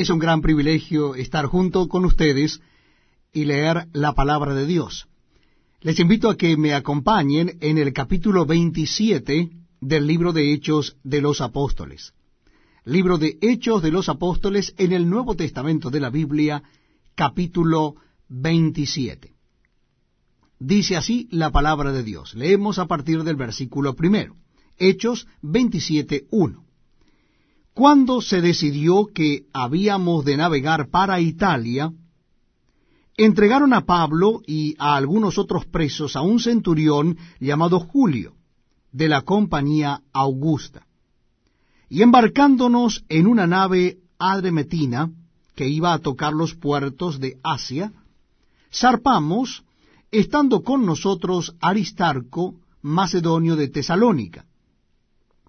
Es un gran privilegio estar junto con ustedes y leer la palabra de Dios. Les invito a que me acompañen en el capítulo 27 del libro de Hechos de los Apóstoles. Libro de Hechos de los Apóstoles en el Nuevo Testamento de la Biblia, capítulo 27. Dice así la palabra de Dios. Leemos a partir del versículo primero. Hechos 27, 1. Cuando se decidió que habíamos de navegar para Italia, entregaron a Pablo y a algunos otros presos a un centurión llamado Julio, de la compañía Augusta. Y embarcándonos en una nave adremetina, que iba a tocar los puertos de Asia, zarpamos, estando con nosotros Aristarco, macedonio de Tesalónica.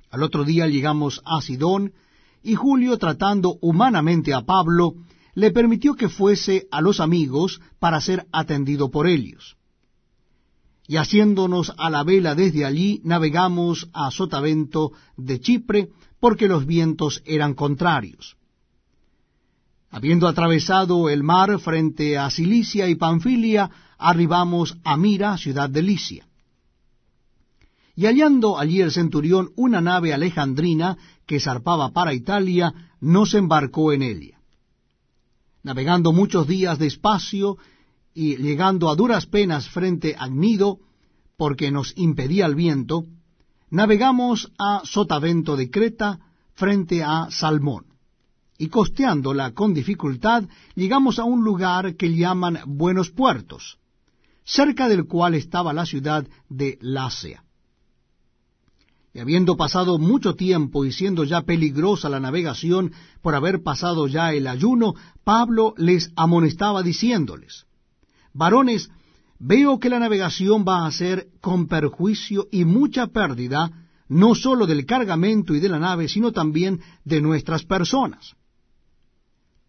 Al otro día llegamos a Sidón, y Julio, tratando humanamente a Pablo, le permitió que fuese a los amigos para ser atendido por ellos. Y haciéndonos a la vela desde allí, navegamos a Sotavento de Chipre, porque los vientos eran contrarios. Habiendo atravesado el mar frente a Cilicia y Panfilia, arribamos a Mira, ciudad de Licia. Y hallando allí el centurión una nave alejandrina que zarpaba para Italia, nos embarcó en ella. Navegando muchos días despacio y llegando a duras penas frente a Gnido, porque nos impedía el viento, navegamos a Sotavento de Creta frente a Salmón. Y costeándola con dificultad, llegamos a un lugar que llaman Buenos Puertos, cerca del cual estaba la ciudad de Lácea. Y habiendo pasado mucho tiempo y siendo ya peligrosa la navegación por haber pasado ya el ayuno, Pablo les amonestaba diciéndoles, Varones, veo que la navegación va a ser con perjuicio y mucha pérdida, no sólo del cargamento y de la nave, sino también de nuestras personas.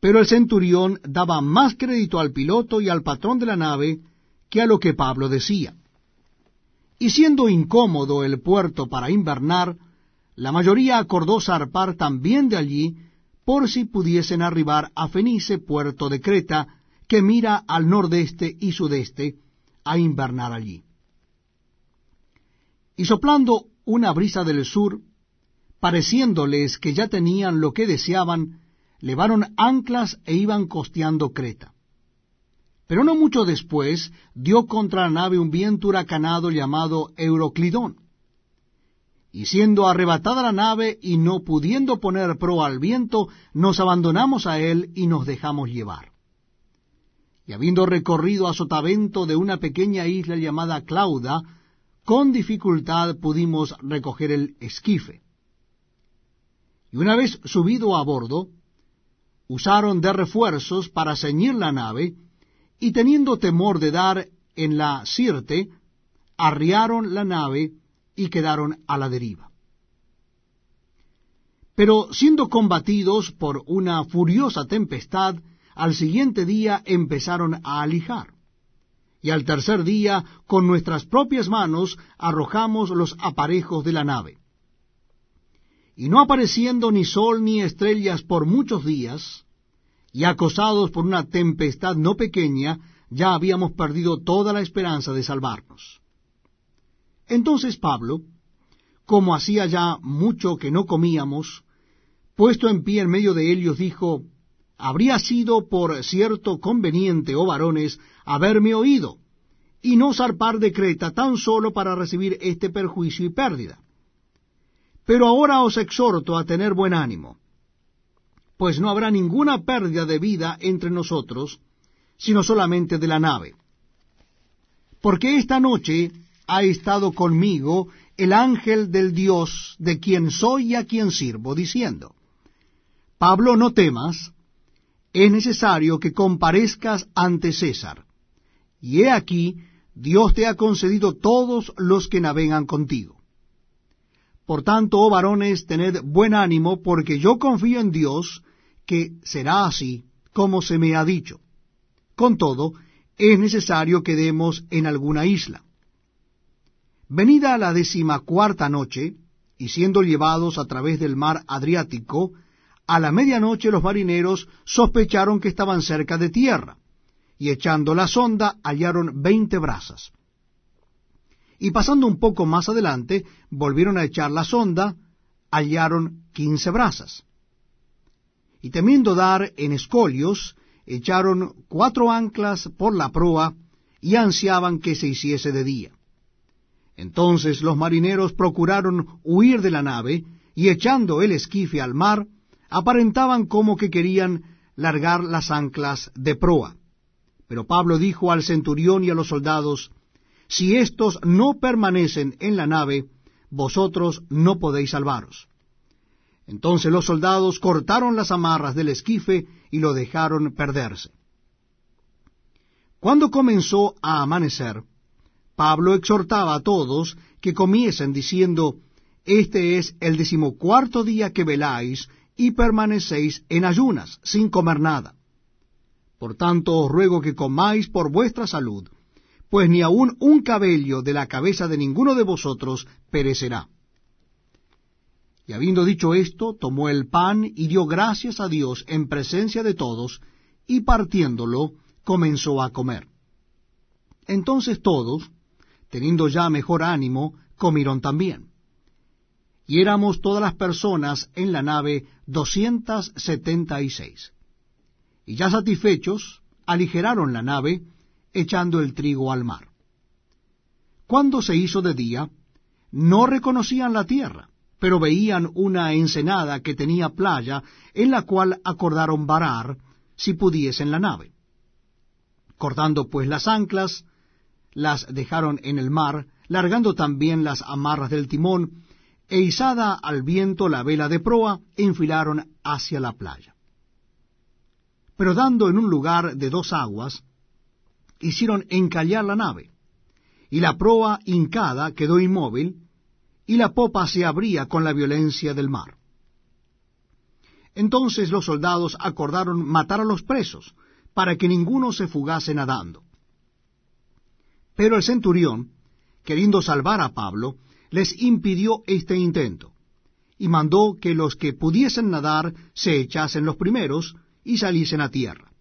Pero el centurión daba más crédito al piloto y al patrón de la nave que a lo que Pablo decía. Y siendo incómodo el puerto para invernar, la mayoría acordó zarpar también de allí, por si pudiesen arribar a Fenice, puerto de Creta, que mira al nordeste y sudeste, a invernar allí. Y soplando una brisa del sur, pareciéndoles que ya tenían lo que deseaban, levaron anclas e iban costeando Creta. Pero no mucho después dio contra la nave un viento huracanado llamado Euroclidón. Y siendo arrebatada la nave y no pudiendo poner pro al viento, nos abandonamos a él y nos dejamos llevar. Y habiendo recorrido a sotavento de una pequeña isla llamada Clauda, con dificultad pudimos recoger el esquife. Y una vez subido a bordo, usaron de refuerzos para ceñir la nave, y teniendo temor de dar en la Sirte, arriaron la nave y quedaron a la deriva. Pero siendo combatidos por una furiosa tempestad, al siguiente día empezaron a alijar. Y al tercer día, con nuestras propias manos, arrojamos los aparejos de la nave. Y no apareciendo ni sol ni estrellas por muchos días, y acosados por una tempestad no pequeña, ya habíamos perdido toda la esperanza de salvarnos. Entonces Pablo, como hacía ya mucho que no comíamos, puesto en pie en medio de ellos, dijo, Habría sido por cierto conveniente, oh varones, haberme oído, y no zarpar de Creta tan solo para recibir este perjuicio y pérdida. Pero ahora os exhorto a tener buen ánimo pues no habrá ninguna pérdida de vida entre nosotros, sino solamente de la nave. Porque esta noche ha estado conmigo el ángel del Dios de quien soy y a quien sirvo, diciendo, Pablo, no temas, es necesario que comparezcas ante César. Y he aquí, Dios te ha concedido todos los que navegan contigo. Por tanto, oh varones, tened buen ánimo, porque yo confío en Dios, será así como se me ha dicho. Con todo, es necesario que demos en alguna isla. Venida la decimacuarta noche, y siendo llevados a través del mar Adriático, a la medianoche los marineros sospecharon que estaban cerca de tierra, y echando la sonda hallaron veinte brazas. Y pasando un poco más adelante, volvieron a echar la sonda, hallaron quince brazas. Y temiendo dar en escolios, echaron cuatro anclas por la proa y ansiaban que se hiciese de día. Entonces los marineros procuraron huir de la nave, y echando el esquife al mar, aparentaban como que querían largar las anclas de proa. Pero Pablo dijo al centurión y a los soldados, Si éstos no permanecen en la nave, vosotros no podéis salvaros. Entonces los soldados cortaron las amarras del esquife y lo dejaron perderse. Cuando comenzó a amanecer, Pablo exhortaba a todos que comiesen diciendo, Este es el decimocuarto día que veláis y permanecéis en ayunas, sin comer nada. Por tanto os ruego que comáis por vuestra salud, pues ni aun un cabello de la cabeza de ninguno de vosotros perecerá. Habiendo dicho esto, tomó el pan y dio gracias a Dios en presencia de todos, y partiéndolo, comenzó a comer. Entonces todos, teniendo ya mejor ánimo, comieron también. Y éramos todas las personas en la nave doscientas setenta y seis. Y ya satisfechos, aligeraron la nave, echando el trigo al mar. Cuando se hizo de día, no reconocían la tierra, pero veían una ensenada que tenía playa, en la cual acordaron varar, si pudiesen la nave. Cortando pues las anclas, las dejaron en el mar, largando también las amarras del timón, e izada al viento la vela de proa, enfilaron hacia la playa. Pero dando en un lugar de dos aguas, hicieron encallar la nave, y la proa hincada quedó inmóvil, y la popa se abría con la violencia del mar. Entonces los soldados acordaron matar a los presos, para que ninguno se fugase nadando. Pero el centurión, queriendo salvar a Pablo, les impidió este intento, y mandó que los que pudiesen nadar se echasen los primeros y saliesen a tierra.